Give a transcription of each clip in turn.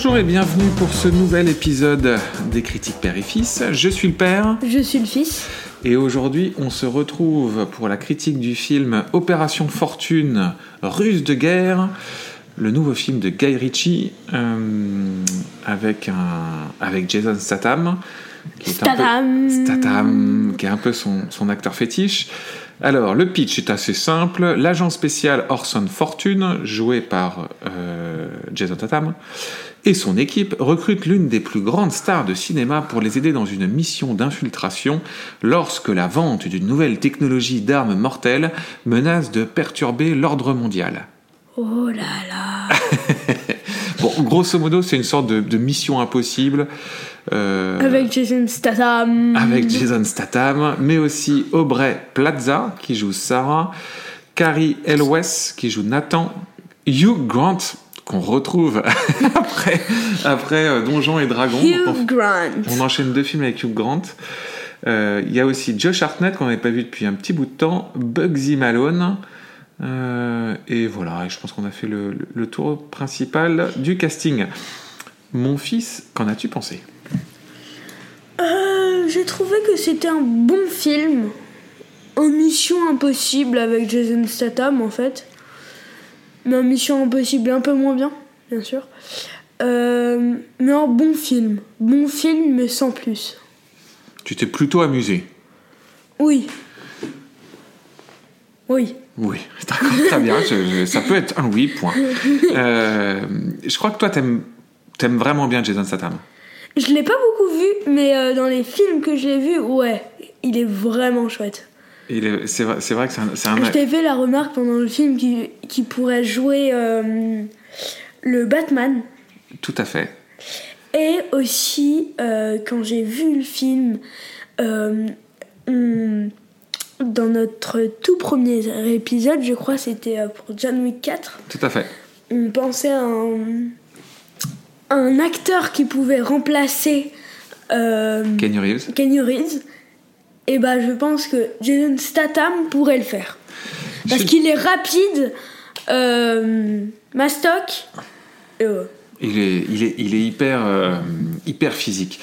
Bonjour et bienvenue pour ce nouvel épisode des critiques père et fils. Je suis le père Je suis le fils. et aujourd'hui on se retrouve pour la critique du film Opération Fortune russe de guerre, le nouveau film de Guy Ritchie euh, avec, un, avec Jason Statham. Qui est un peu- Statham. Statham, qui est un peu son, son acteur fétiche. Alors, le pitch est assez simple. L'agent spécial Orson Fortune, joué par euh, Jason Statham, et son équipe recrutent l'une des plus grandes stars de cinéma pour les aider dans une mission d'infiltration lorsque la vente d'une nouvelle technologie d'armes mortelles menace de perturber l'ordre mondial. Oh là là. Bon, grosso modo, c'est une sorte de, de mission impossible. euh, Avec Jason Statham. avec Jason Statham, mais aussi Aubrey Plaza qui joue Sarah, Carrie Elwes qui joue Nathan, Hugh Grant qu'on retrouve après, après euh, Donjons et Dragons. Hugh on, Grant. on enchaîne deux films avec Hugh Grant. Euh, Il y a aussi Josh Hartnett qu'on n'avait pas vu depuis un petit bout de temps, Bugsy Malone. Euh, et voilà, et je pense qu'on a fait le, le- le tour principal du casting. Mon fils, qu'en as-tu pensé? Euh, J'ai trouvé que c'était un bon film. En Mission Impossible avec Jason Statham en fait. Mais en Mission Impossible un peu moins bien, bien sûr. Euh, mais un bon film. Bon film mais sans plus. Tu t'es plutôt amusé? Oui. Oui. Oui, d'accord, très bien. je- je- ça peut être un oui, point. Euh, je crois que toi, t'aimes aimes vraiment bien Jason Statham. Je l'ai pas beaucoup vu, mais euh, dans les films que j'ai vus, ouais, il est vraiment chouette. Il est- C'est vrai, c'est vrai que c'est un, c'est un- Je t'ai fait la remarque pendant le film qui, qui pourrait jouer euh, le Batman. Tout à fait. Et aussi, quand j'ai vu le film, on- dans notre tout premier épisode, je crois c'était euh, pour John Wick 4, Tout à fait. on pensait à un, un acteur qui pouvait remplacer euh, Kenny Reeves. Kenny Reeves. Et bah, je pense que Jason Statham pourrait le faire. Parce qu'il est rapide, euh, mastoc. Et ouais. Il est, il est, il est hyper, euh, hyper physique.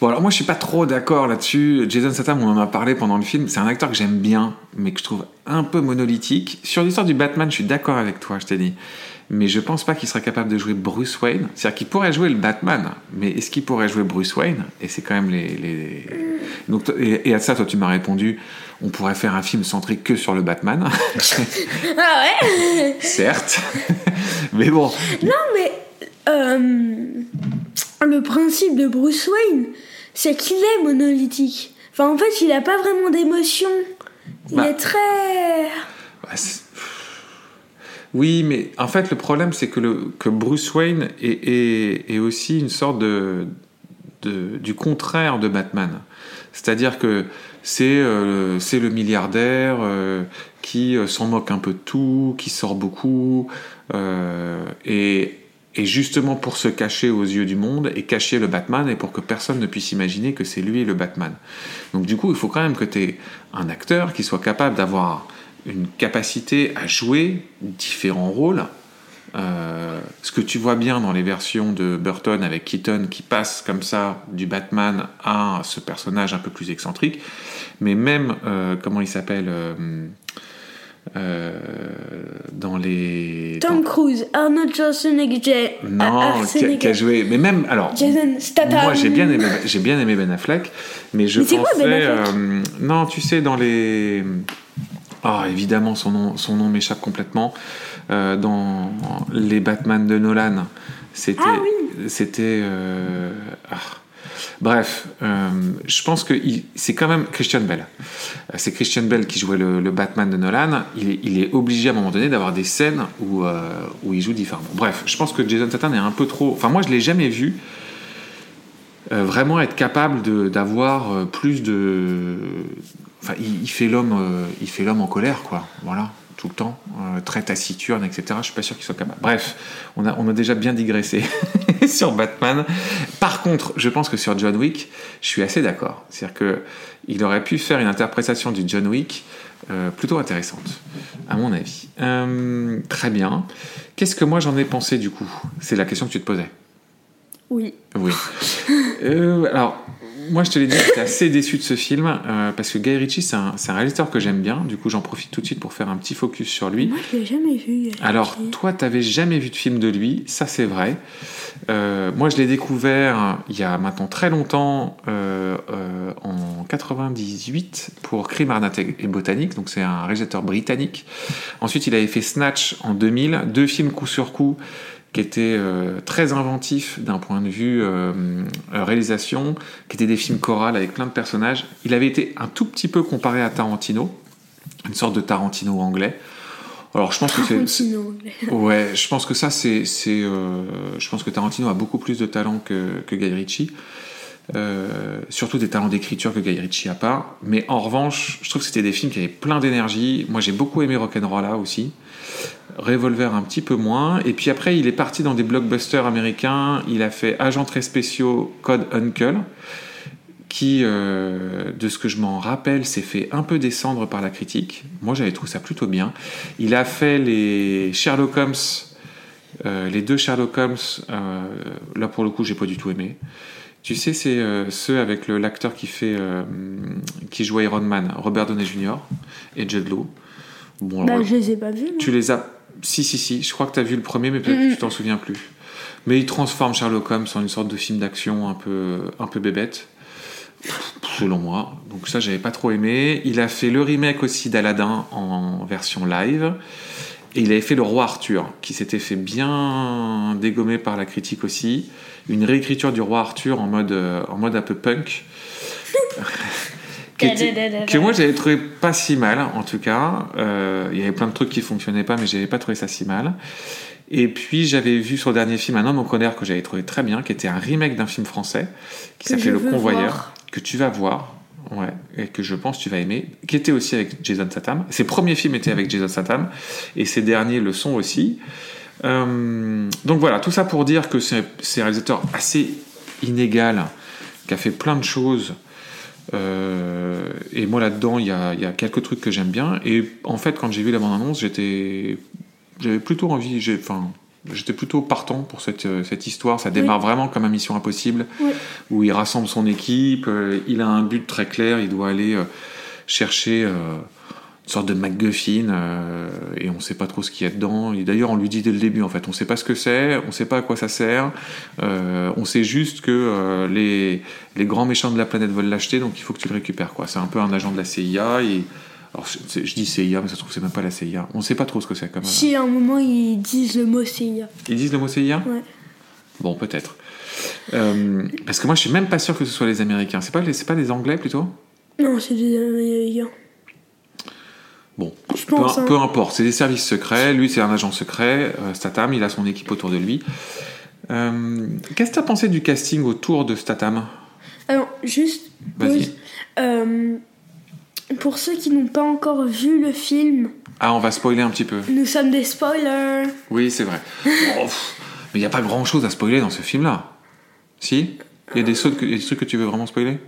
Bon, alors moi, je suis pas trop d'accord là-dessus. Jason Statham, on en a parlé pendant le film. C'est un acteur que j'aime bien, mais que je trouve un peu monolithique. Sur l'histoire du Batman, je suis d'accord avec toi, je t'ai dit. Mais je pense pas qu'il serait capable de jouer Bruce Wayne. C'est-à-dire qu'il pourrait jouer le Batman, mais est-ce qu'il pourrait jouer Bruce Wayne? Et c'est quand même les. les... Donc, toi- et, et à ça, toi, tu m'as répondu on pourrait faire un film centré que sur le Batman. Ah ouais? Certes. mais bon, Non, mais euh, le principe de Bruce Wayne, c'est qu'il est monolithique. Enfin, en fait, il a pas vraiment d'émotion. Il Bah. est très. Oui, mais en fait, le problème, c'est que, le, que Bruce Wayne est, est- est aussi une sorte de, de- du contraire de Batman. C'est-à-dire que c'est euh, le milliardaire euh, qui euh, s'en moque un peu de tout, qui sort beaucoup, euh, et, et justement pour se cacher aux yeux du monde et cacher le Batman, et pour que personne ne puisse imaginer que c'est lui le Batman. Donc du coup, il faut quand même que tu aies un acteur qui soit capable d'avoir une capacité à jouer différents rôles. Euh, ce que tu vois bien dans les versions de Burton avec Keaton qui passe comme ça du Batman à ce personnage un peu plus excentrique, mais même euh, comment il s'appelle euh, euh, dans les Tom Cruise, Arnold Schwarzenegger, non qui a, Schwarzenegger, qui a joué mais même alors Jason Statham. moi j'ai bien aimé j'ai bien aimé Ben Affleck mais je Mais quoi, pensais Ben Affleck euh, non tu sais dans les ah évidemment son nom son nom m'échappe complètement Euh, dans les Batman de Nolan c'était Ah c'était euh, ah. Bref, euh, je pense que c'est quand même Christian Bell. Euh, C'est Christian Bell qui jouait le, Batman de Nolan. Il est, obligé à un moment donné d'avoir des scènes où, euh, où il joue différemment. Bref, je pense que Jason Statham est un peu trop. Enfin, moi, je l'ai jamais vu vraiment être capable d'avoir plus de. Enfin, il, fait l'homme, il fait l'homme en colère, quoi. Voilà, tout le temps, euh, très taciturne, etc. Je suis pas sûr qu'il soit capable. Bref, on a, on a déjà bien digressé sur Batman. Par contre, je pense que sur John Wick, je suis assez d'accord. C'est-à-dire que il aurait pu faire une interprétation du John Wick euh, plutôt intéressante, à mon avis. Euh, très bien. Qu'est-ce que moi j'en ai pensé du coup? C'est la question que tu te posais. Oui. Oui. Euh, alors, moi, je te l'ai dit, j'étais assez déçu de ce film euh, parce que Guy Ritchie, c'est un, réalisateur que j'aime bien. Du coup, j'en profite tout de suite pour faire un petit focus sur lui. Moi, je l'ai jamais vu. Alors, toi, t'avais jamais vu de film de lui, ça c'est vrai. Euh, moi, je l'ai découvert il y a maintenant très longtemps, euh, en 98, pour Crime, Arnaque et Botanique. Donc, c'est un réalisateur britannique. Ensuite, il avait fait Snatch en 2000, deux films coup sur coup qui étaient euh, très inventifs d'un point de vue euh, réalisation, qui étaient des films chorales avec plein de personnages. Il avait été un tout petit peu comparé à Tarantino, une sorte de Tarantino anglais. Alors, je pense que c'est-. Ouais, je pense que ça, c'est. c'est, euh, je pense que Tarantino a beaucoup plus de talent que, que Guy Ritchie. Euh, surtout des talents d'écriture que Guy Ritchie a pas. Mais en revanche, je trouve que c'était des films qui avaient plein d'énergie. Moi, j'ai beaucoup aimé Rock'n'Rolla aussi. Revolver un petit peu moins. Et puis après, il est parti dans des blockbusters américains. Il a fait Agents très spéciaux, Code Uncle, qui, euh, de ce que je m'en rappelle, s'est fait un peu descendre par la critique. Moi, j'avais trouvé ça plutôt bien. Il a fait les Sherlock Holmes, euh, les deux Sherlock Holmes. là, pour le coup, j'ai pas du tout aimé. Tu sais, c'est euh, ceux avec le- l'acteur qui fait, euh, qui joue Iron Man, Robert Downey Jr. et Jude Law. Bon, Bah, je les ai pas vus. tu les as. Si, si, si. Je crois que tu as vu le premier, mais peut-être que tu t'en souviens plus. Mais il transforme Sherlock Holmes en une sorte de film d'action un peu, un peu bébête, selon moi. Donc ça, j'avais pas trop aimé. Il a fait le remake aussi d'Aladdin en version live. Et il avait fait Le Roi Arthur, qui s'était fait bien dégommer par la critique aussi. Une réécriture du Roi Arthur en mode, euh, en mode un peu punk. Qui était- que moi j'avais trouvé pas si mal en tout cas. Euh, il y avait plein de trucs qui fonctionnaient pas, mais j'avais pas trouvé ça si mal. Et puis j'avais vu sur le dernier film Un homme en colère que j'avais trouvé très bien, qui était un remake d'un film français qui s'appelait Le Convoyeur, voir. que tu vas voir, ouais, et que je pense tu vas aimer, qui était aussi avec Jason Statham. Ses premiers films étaient avec Jason Statham, et ses derniers le sont aussi. Euh, donc voilà, tout ça pour dire que c'est un réalisateur assez inégal, qui a fait plein de choses. Euh, et moi là-dedans, il y a, y a quelques trucs que j'aime bien. Et en fait, quand j'ai vu la bande-annonce, j'avais plutôt envie, enfin, j'étais plutôt partant pour cette, euh, cette histoire. Ça démarre vraiment comme un Mission Impossible, Oui. où il rassemble son équipe. euh, il a un but très clair. Il doit aller euh, chercher euh, une sorte de MacGuffin, et on ne sait pas trop ce qu'il y a dedans. Et d'ailleurs, on lui dit dès le début, en fait, on ne sait pas ce que c'est, on ne sait pas à quoi ça sert. On sait juste que les, les grands méchants de la planète veulent l'acheter, donc il faut que tu le récupères. C'est un peu un agent de la CIA. Et, alors, je dis CIA, mais ça se trouve, c'est même pas la CIA. On ne sait pas trop ce que c'est comme. Si à un moment ils disent le mot CIA. Ils disent le mot CIA Ouais. Bon, peut-être. Euh, parce que moi, je suis même pas sûr que ce soit les Américains. C'est pas les, pas les Anglais plutôt? Non, c'est des Américains. Bon, Je peu, pense. hein. peu importe. C'est des services secrets. Lui, c'est un agent secret. Euh, Statham, il a son équipe autour de lui. Euh, Qu'est-ce que tu as pensé du casting autour de Statham? Alors, juste. Vas-y. Pour ceux qui n'ont pas encore vu le film, Ah, on va spoiler un petit peu. nous sommes des spoilers. Oui, c'est vrai. Oh, pff, mais il n'y a pas grand chose à spoiler dans ce film-là. Si? Il y a des, sauts que- il y a des trucs que tu veux vraiment spoiler?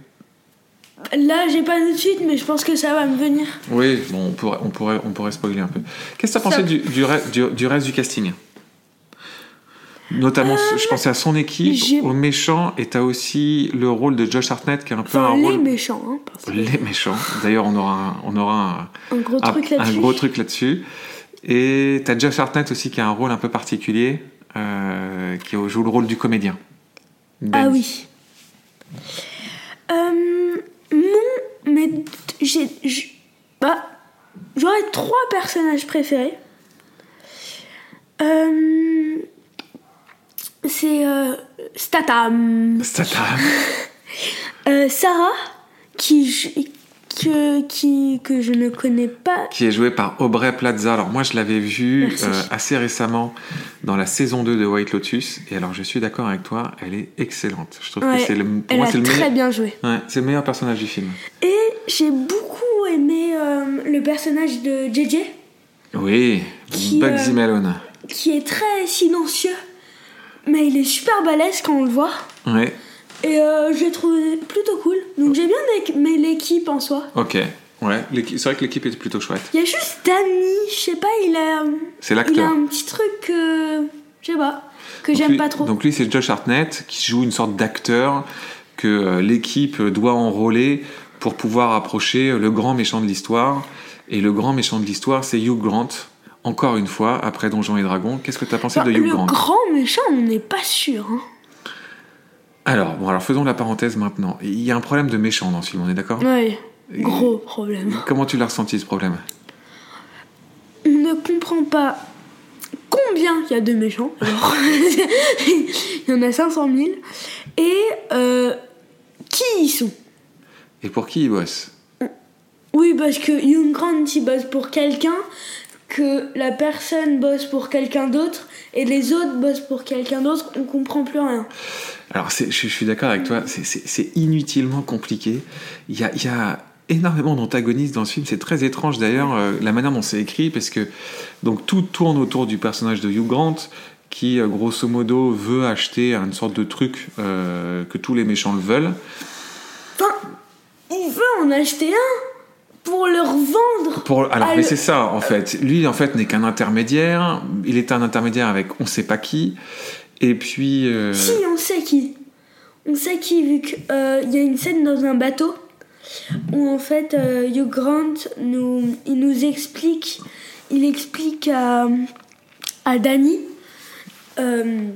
Là, j'ai pas tout de suite, mais je pense que ça va me venir. Oui, bon, on pourrait, on pourrait, on pourrait spoiler un peu. Qu'est-ce que tu as pensé du- du reste du casting? Notamment, je pensais à son équipe, aux méchants, et tu as aussi le rôle de Josh Hartnett qui est un peu Enfin, un les rôle. méchants, hein, parce que Les méchants. D'ailleurs, on aura un, on aura un, un gros un- truc un là-dessus. gros truc là-dessus. Et tu as Josh Hartnett aussi qui a un rôle un peu particulier, euh, qui joue le rôle du comédien. Ah Ben. oui. Euh, mon. Mais. J'ai. Bah. J'aurais trois personnages préférés. Euh, C'est. euh, Statham. Statham. Euh, Sarah, qui, que, qui, que je ne connais pas. qui est joué par Aubrey Plaza. Alors moi je l'avais vu Merci. euh, assez récemment dans la saison 2 de White Lotus et alors je suis d'accord avec toi, elle est excellente. Je trouve Ouais, que c'est le, pour Elle moi a c'est le, très meilleur, bien joué. ouais, c'est le meilleur personnage du film. Et j'ai beaucoup aimé euh, le personnage de JJ, Oui, Qui, Bugsy Malone. qui est très silencieux, mais il est super balèze quand on le voit. Ouais, Et euh, je l'ai trouvé plutôt cool. Donc j'ai bien aimé l'équipe en soi. ok. Ouais, c'est vrai que l'équipe est plutôt chouette. Il y a juste Danny, je sais pas, il a, C'est il a l'acteur. un petit truc que Je sais pas. Que j'aime pas trop. Donc lui, c'est Josh Hartnett qui joue une sorte d'acteur que euh, l'équipe doit enrôler pour pouvoir approcher le grand méchant de l'histoire. Et le grand méchant de l'histoire, c'est Hugh Grant. Encore une fois, après Donjons et Dragons, qu'est-ce que tu as pensé Enfin, de Hugh le Grant grand méchant, on n'est pas sûr. Hein. Alors, bon, alors faisons la parenthèse maintenant. Il y a un problème de méchant dans ce film, on est d'accord? Ouais. Gros problème. Comment tu l'as ressenti ce problème? On ne comprend pas combien il y a de méchants. Alors, il y en a 500 000. Et euh, qui ils sont? Et pour qui il bosse Oui, parce que Hugh Grant, il bosse pour quelqu'un, que la personne bosse pour quelqu'un d'autre, et les autres bossent pour quelqu'un d'autre, on comprend plus rien. Alors, je, je suis d'accord avec toi, c'est- inutilement compliqué. Il y a, il y a énormément d'antagonistes dans ce film, c'est très étrange d'ailleurs euh, la manière dont c'est écrit, parce que donc, tout tourne autour du personnage de Hugh Grant, qui euh, grosso modo veut acheter une sorte de truc euh, que tous les méchants le veulent. Enfin, il veut en acheter un pour le revendre. Pour, alors, mais le- c'est ça, en fait. Lui, en fait, n'est qu'un intermédiaire. Il est un intermédiaire avec on sait pas qui. Et puis. euh, Si, on sait qui. On sait qui, vu qu'il y a une scène dans un bateau où en fait euh, Hugh Grant nous, il nous explique, il explique à, à Danny. euh,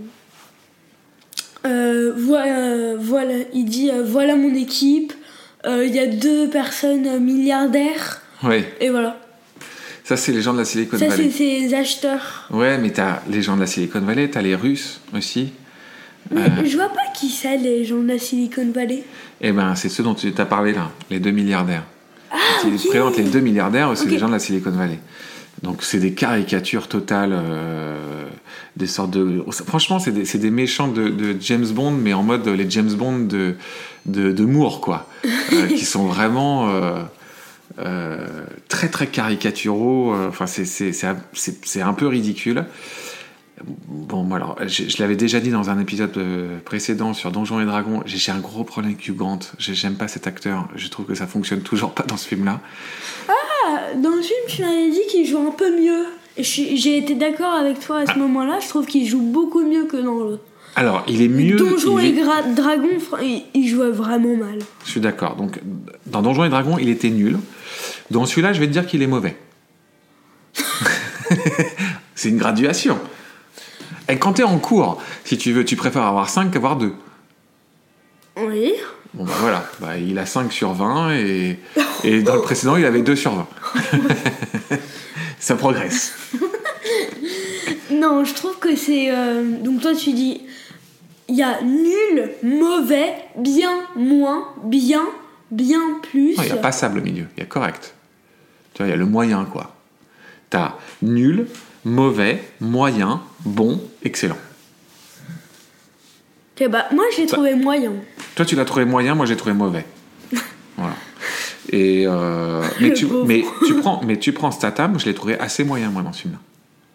euh, voilà, voilà, il dit euh, voilà mon équipe, euh, il y a deux personnes euh, milliardaires, Ouais, et voilà. ça, c'est les gens de la Silicon Ça, Valley. c'est ses acheteurs. Ouais, mais t'as les gens de la Silicon Valley, t'as les Russes aussi. Mais je vois pas qui c'est, les gens de la Silicon Valley. Eh ben, c'est ceux dont tu t'as parlé là, les deux milliardaires. Ah, Quand il ok. présente les deux milliardaires, c'est les gens de la Silicon Valley. Donc c'est des caricatures totales, euh, des sortes de... Franchement, c'est des, des méchants de, de James Bond, mais en mode les James Bond de, de, de Moore, quoi. Euh, qui sont vraiment euh, euh, très très caricaturaux. Enfin, c'est- un- peu ridicule. Bon, moi, alors, je, je l'avais déjà dit dans un épisode précédent sur Donjons et Dragons, j'ai un gros problème avec Hugh Grant. J'ai- J'aime pas cet acteur. Je trouve que ça fonctionne toujours pas dans ce film-là. Ah, Dans le film, tu m'avais dit qu'il joue un peu mieux. J'ai été d'accord avec toi à ce moment-là. Je trouve qu'il joue beaucoup mieux que dans le. Alors, il est mieux. Donjons et Gra- Dragons, il jouait vraiment mal. Je suis d'accord. Donc, dans Donjons et Dragons, il était nul. Dans celui-là, je vais te dire qu'il est mauvais. C'est une graduation. Et quand t'es en cours, si tu veux, tu préfères avoir 5 qu'avoir 2. Oui. Bon, bah voilà. Bah, il a 5 sur 20 et, et dans le précédent, il avait 2 sur 20. Ça progresse. Non, je trouve que c'est. euh, Donc toi, tu dis. Il y a nul, mauvais, bien, moins, bien, bien, plus. Il n'y a pas sable au milieu, il y a correct. Tu vois, il y a le moyen, quoi. T'as nul, mauvais, moyen, bon, excellent. Bah, moi, je l'ai trouvé moyen. Toi, tu l'as trouvé moyen, moi, j'ai trouvé mauvais. voilà. Et euh, mais, tu, pauvre. mais, tu prends, mais tu prends Statham, je l'ai trouvé assez moyen, moi, dans ce film.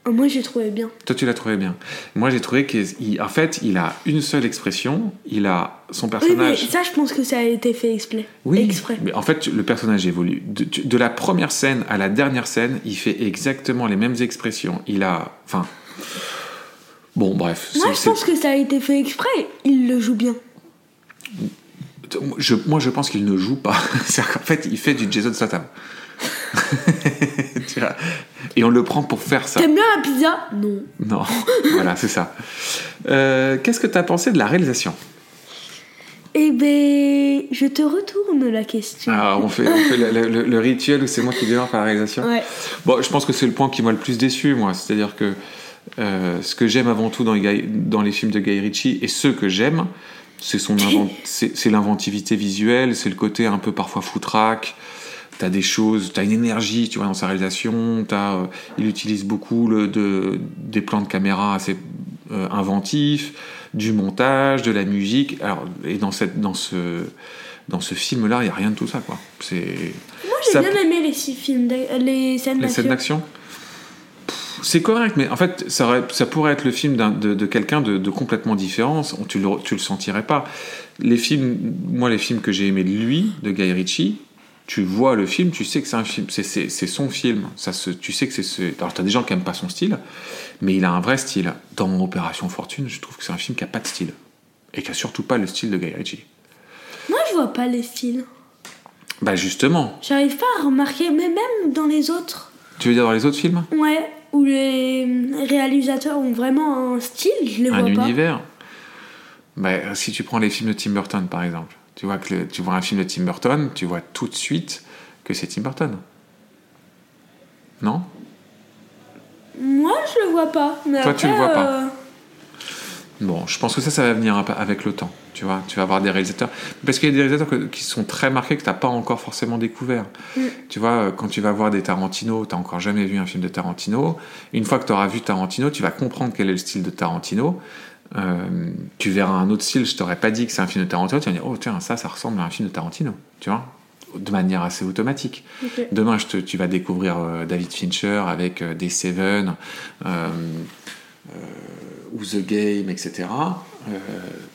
Ah, Moi, j'ai trouvé bien. Toi, tu l'as trouvé bien. Moi, j'ai trouvé qu'en fait, il a une seule expression, il a son Oui, mais personnage. ça, je pense que ça a été fait exprès. Oui, Exprès. mais en fait, le personnage évolue. De, la première scène à la dernière scène, il fait exactement les mêmes expressions. Il a. Enfin. Bon, bref. Moi, je pense que ça a été fait exprès. Il le joue bien. je- moi, je pense qu'il ne joue pas. C'est-à-dire qu'en fait, il fait du Jason Statham. Tu vois Et on le prend pour faire ça. T'aimes bien la pizza? Non. Non, voilà, c'est ça. Euh, Qu'est-ce que tu as pensé de la réalisation? Eh ben, je te retourne la question. Ah, On fait, on fait le, le- le rituel où c'est moi qui démarre par la réalisation? Ouais. Bon, je pense que c'est le point qui m'a le plus déçu, moi. C'est-à-dire que euh, ce que j'aime avant tout dans les, Guy- dans les films de Guy Ritchie, et ce que j'aime, c'est l'inventivité visuelle, c'est le côté un peu parfois foutraque. T'as des choses, t'as une énergie, tu vois, dans sa réalisation. T'as, euh, il utilise beaucoup le, de, des plans de caméra assez euh, inventifs, du montage, de la musique. Alors, et dans cette, dans ce, dans ce film-là, il y a rien de tout ça, quoi. C'est Moi, j'ai bien aimé les six films, les scènes les scènes d'action. d'action c'est correct, mais en fait, ça, aurait- ça pourrait être le film de, de quelqu'un de, de complètement différent. On- Tu le, tu le sentirais pas. Les films, moi, les films que j'ai aimés de lui, de Guy Ritchie, tu vois le film, tu sais que c'est un film, c'est, son film. Ça se, tu sais que c'est ce. Alors, t'as des gens qui aiment pas son style, mais il a un vrai style. Dans Opération Fortune, je trouve que c'est un film qui a pas de style. Et qui a surtout pas le style de Guy Ritchie. Moi, je vois pas les styles. Bah, justement. J'arrive pas à remarquer, mais même dans les autres. Tu veux dire dans les autres films? Ouais, où les réalisateurs ont vraiment un style, je les Un vois pas. univers bah, Si tu prends les films de Tim Burton, par exemple, tu vois, que le- tu vois un film de Tim Burton, tu vois tout de suite que c'est Tim Burton. Non? Moi, je le vois pas. Mais Toi, après, tu le vois pas. euh, Bon, je pense que ça, ça va venir avec le temps. Tu vois, tu vas avoir des réalisateurs. Parce qu'il y a des réalisateurs que- qui sont très marqués que tu n'as pas encore forcément découvert. Mm. Tu vois, euh, quand tu vas voir des Tarantino, tu n'as encore jamais vu un film de Tarantino. Une fois que tu auras vu Tarantino, tu vas comprendre quel est le style de Tarantino. Euh, tu verras un autre style, je t'aurais pas dit que c'est un film de Tarantino, tu vas dire, oh tiens, ça, ça ressemble à un film de Tarantino. Tu vois de manière assez automatique. Demain, je te- tu vas découvrir euh, David Fincher avec euh, des Seven euh, ou The Game, etc.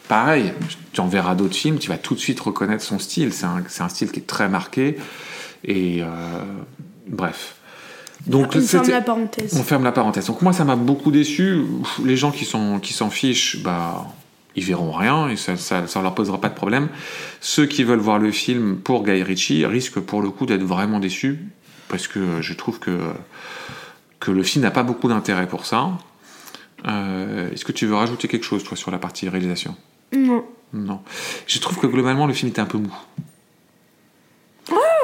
Pareil, tu en verras d'autres films, tu vas tout de suite reconnaître son style. C'est un, un style qui est très marqué. Et bref. Donc, On ferme la parenthèse. on ferme la parenthèse. Donc moi, ça m'a beaucoup déçu. Les gens qui s'en qui fichent, bah, ils verront rien et ça, ça, ça leur posera pas de problème. Ceux qui veulent voir le film pour Guy Ritchie risquent pour le coup d'être vraiment déçus parce que je trouve que que le film n'a pas beaucoup d'intérêt pour ça. Euh, Est-ce que tu veux rajouter quelque chose, toi, sur la partie réalisation? Non. Non. Je trouve que globalement, le film était un peu mou.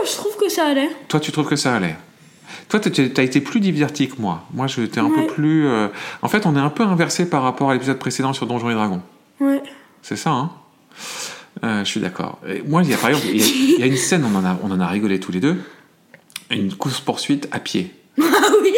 Je trouve que ça allait. Toi, tu trouves que ça allait? Toi, tu as été plus diverti que moi. Moi, j'étais un Ouais. peu plus. euh, En fait, on est un peu inversé par rapport à l'épisode précédent sur Donjons et Dragons. Ouais. C'est ça, hein Euh, Je suis d'accord. Moi, il y a par exemple, il y, a- il y a une scène, on en a, on en a rigolé tous les deux. Une course-poursuite à pied. Ah oui,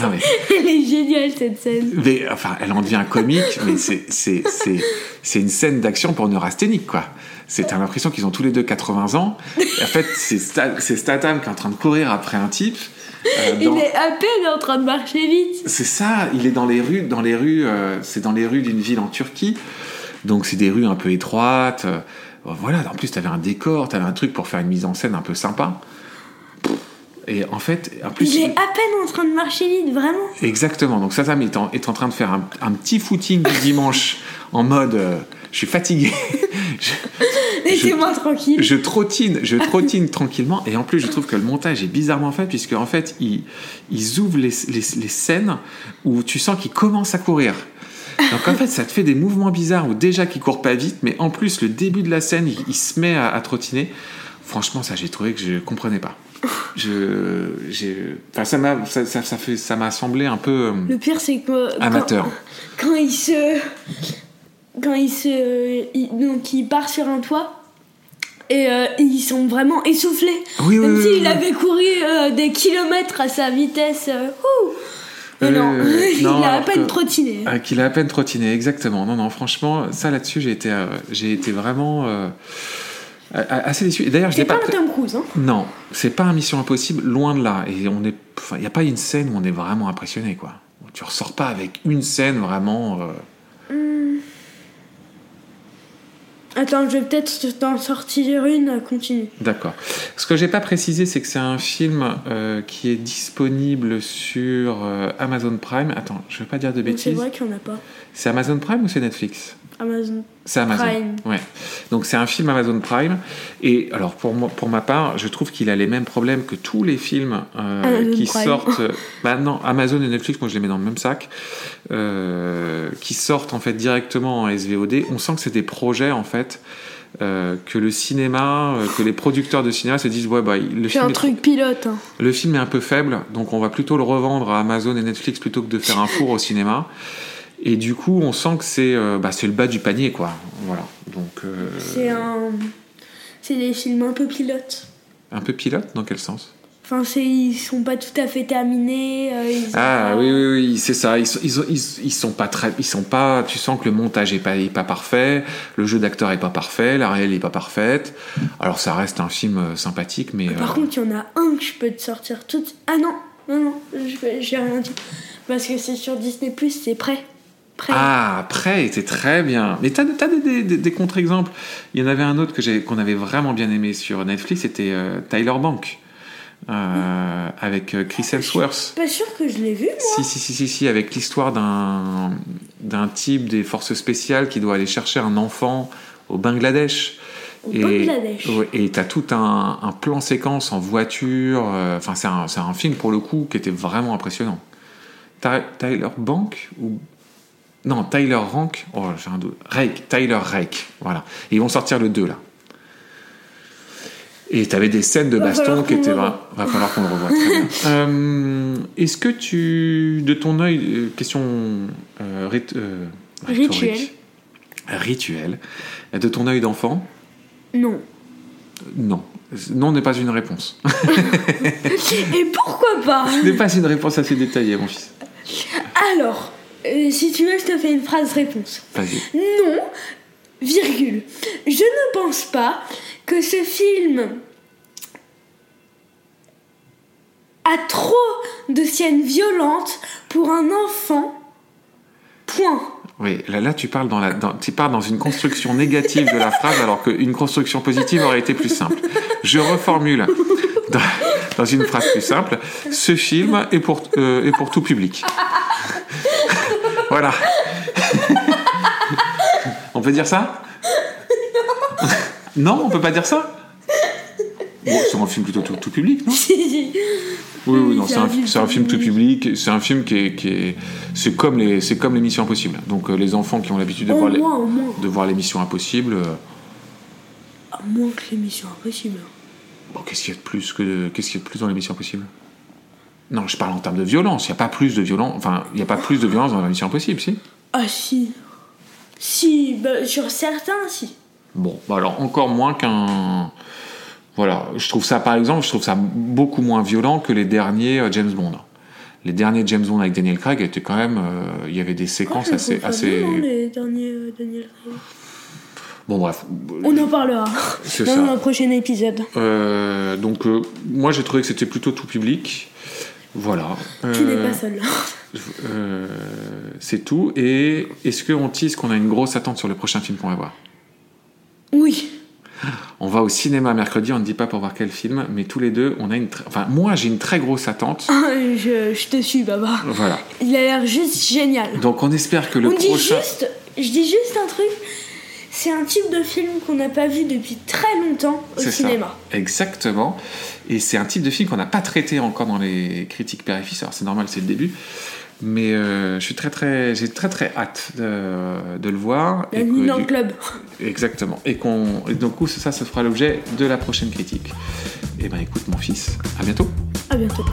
Non, mais, elle est géniale cette scène. mais, enfin, elle en devient comique, mais c'est, une scène d'action pour neurasthénique, quoi. C'est, l'impression qu'ils ont tous les deux 80 ans. En fait, c'est, Sta- c'est Statham qui est en train de courir après un type. euh, Il est à peine en train de marcher vite. C'est ça, il est dans les rues, dans les rues, euh, c'est dans les rues d'une ville en Turquie. Donc c'est des rues un peu étroites. euh, voilà, en plus t'avais un décor, t'avais un truc pour faire une mise en scène un peu sympa. Et en fait, en plus, Il est à peine en train de marcher vite, vraiment. exactement. Donc Satam est en, est en train de faire un, un petit footing du dimanche en mode, euh, je suis fatigué, Laissez-moi tranquille. je trottine, je trottine tranquillement. Et en plus, je trouve que le montage est bizarrement fait, puisque en fait, ils, ils ouvrent les, les, les scènes où tu sens qu'ils commencent à courir. Donc en fait, ça te fait des mouvements bizarres où déjà qu'ils courent pas vite, mais en plus, le début de la scène, il, il se met à, à trottiner. Franchement, ça, j'ai trouvé que je comprenais pas. Je, j'ai, enfin, ça m'a, ça, ça, ça fait, ça m'a semblé un peu euh, Le pire, c'est que. quand- amateur. Quand, il se. Quand il se. il- donc, il part sur un toit. Et euh, ils sont vraiment essoufflés. Oui, Comme oui, s'il oui. avait couru euh, des kilomètres à sa vitesse. euh, ouh. Mais non, il non, a à peine que- trottiné. Ah, qu'il a à peine trottiné, exactement. Non, non, franchement, ça là-dessus, j'ai été, j'ai été vraiment assez déçu. D'ailleurs, je pas pas. un pré- Tom Cruise, hein. Non, c'est pas un Mission Impossible, loin de là. Et on est, enfin, il n'y a pas une scène où on est vraiment impressionné, quoi. Tu ressors pas avec une scène vraiment. euh, Attends, je vais peut-être t'en sortir une. Continue. D'accord. Ce que j'ai pas précisé, c'est que c'est un film euh, qui est disponible sur euh, Amazon Prime. Attends, je veux pas dire de Donc, C'est bêtises. vrai qu'il n'y en a pas. C'est Amazon Prime ou c'est Netflix? Amazon. C'est Amazon. Prime. Ouais. Donc c'est un film Amazon Prime. Et alors pour moi, pour ma part, je trouve qu'il a les mêmes problèmes que tous les films euh, qui Prime. sortent. Bah non, Amazon et Netflix, moi je les mets dans le même sac, euh, qui sortent en fait directement en SVOD. On sent que c'est des projets en fait. euh, que le cinéma, euh, que les producteurs de cinéma se disent ouais bah le C'est film, un est, truc pilote. hein. le film est un peu faible, donc on va plutôt le revendre à Amazon et Netflix plutôt que de faire un four au cinéma. Et du coup, on sent que c'est euh, bah, le bas du panier, quoi. Voilà. Donc, euh, C'est un. C'est des films un peu pilotes. un peu pilote, dans quel sens? Enfin, c'est ils sont pas tout à fait terminés. euh, ils Ah oui, oui, oui, c'est ça. Ils sont, ils, ont- ils- ils sont pas très, ils sont pas. Tu sens que le montage est pas, est pas parfait, le jeu d'acteur est pas parfait, la réelle est pas parfaite. Alors ça reste un film euh, sympathique, mais Par euh, contre, il y en a un que je peux te sortir tout. Ah non, non, non, j'ai rien dit. Parce que c'est sur Disney, c'est prêt. Ah, Prêt était très bien. Mais t'as as des, des, des contre-exemples. Il y en avait un autre que j'ai- qu'on avait vraiment bien aimé sur Netflix, c'était euh, Tyler Bank. euh, avec euh, Chris Hemsworth. Pas sûr que je l'ai vu, moi. Si, si, si, si, si, avec l'histoire d'un d'un type des forces spéciales qui doit aller chercher un enfant au Bangladesh. Au Bangladesh. ouais, et t'as tout un, un plan séquence en voiture. Enfin, c'est un, un film pour le coup qui était vraiment impressionnant. Ty- Tyler Bank ou non Tyler Rank Oh, j'ai un doute. Rake, Tyler Rake. Voilà. Et ils vont sortir le 2 là. Et t'avais des scènes de baston qui étaient. Va falloir qu'on le revoie. Euh, Est-ce que tu, de ton œil, euh, question euh, euh. Rituel. Rituel. De ton œil d'enfant, Non. non. Non n'est pas une réponse. Et pourquoi pas? Ce n'est pas une réponse assez détaillée, mon fils. Alors, euh, si tu veux, je te fais une phrase réponse. Vas-y. Non, virgule. Je ne pense pas que ce film a trop de scènes violentes pour un enfant. Point. Oui, là, là tu, parles dans la, dans- tu pars dans une construction négative de la phrase alors qu'une construction positive aurait été plus simple. Je reformule dans, dans une phrase plus simple. Ce film est pour, euh, est pour tout public. Voilà. on peut dire ça Non, on peut pas dire ça Bon, c'est un film plutôt tout, tout public, non Oui, oui, non, c'est un, film tout public. C'est un film qui est, qui est, c'est comme les, c'est comme les Missions Impossibles. Donc euh, les enfants qui ont l'habitude de voir les, moins, au moins. de voir les Missions Impossibles. euh, À moins que l'émission impossible. bon, qu'est-ce qu'il y a de plus que, qu'est-ce qu'il y a de plus dans les Missions Impossibles? Non, je parle en termes de violence. Il n'y a pas plus de violence. Enfin, il n'y a pas plus de violence dans la Mission Impossible, si. Ah si. Si, bah, sur certains, si. Bon, bah alors encore moins qu'un. Voilà, je trouve ça, par exemple, je trouve ça beaucoup moins violent que les derniers euh, James Bond. Les derniers James Bond avec Daniel Craig étaient quand même. euh, Il y avait des séquences Ah, je assez, trouve pas assez. violent, les derniers euh, Daniel Craig. Bon, bref. On en parlera dans ça. un prochain épisode. Euh, donc, moi, j'ai trouvé que c'était plutôt tout public. Voilà. Tu n'es Euh, pas seul. euh, c'est tout. Et est-ce qu'on tease qu'on a une grosse attente sur le prochain film qu'on va voir? Oui. On va au cinéma mercredi, on ne dit pas pour voir quel film, mais tous les deux, on a une. Enfin, moi, j'ai une très grosse attente. Ah, je, je te suis, Baba. Voilà. Il a l'air juste génial. Donc, on espère que le On dit prochain. juste, je dis juste un truc. C'est un type de film qu'on n'a pas vu depuis très longtemps au ça. cinéma. Exactement. Et c'est un type de film qu'on n'a pas traité encore dans les critiques fils. Alors c'est normal, c'est le début. Mais euh, je suis très très, j'ai très très hâte de, de le voir. Et Bienvenue que dans le club. Exactement. Et qu'on, donc ça, ça fera l'objet de la prochaine critique. Et ben écoute mon fils, à bientôt. À bientôt.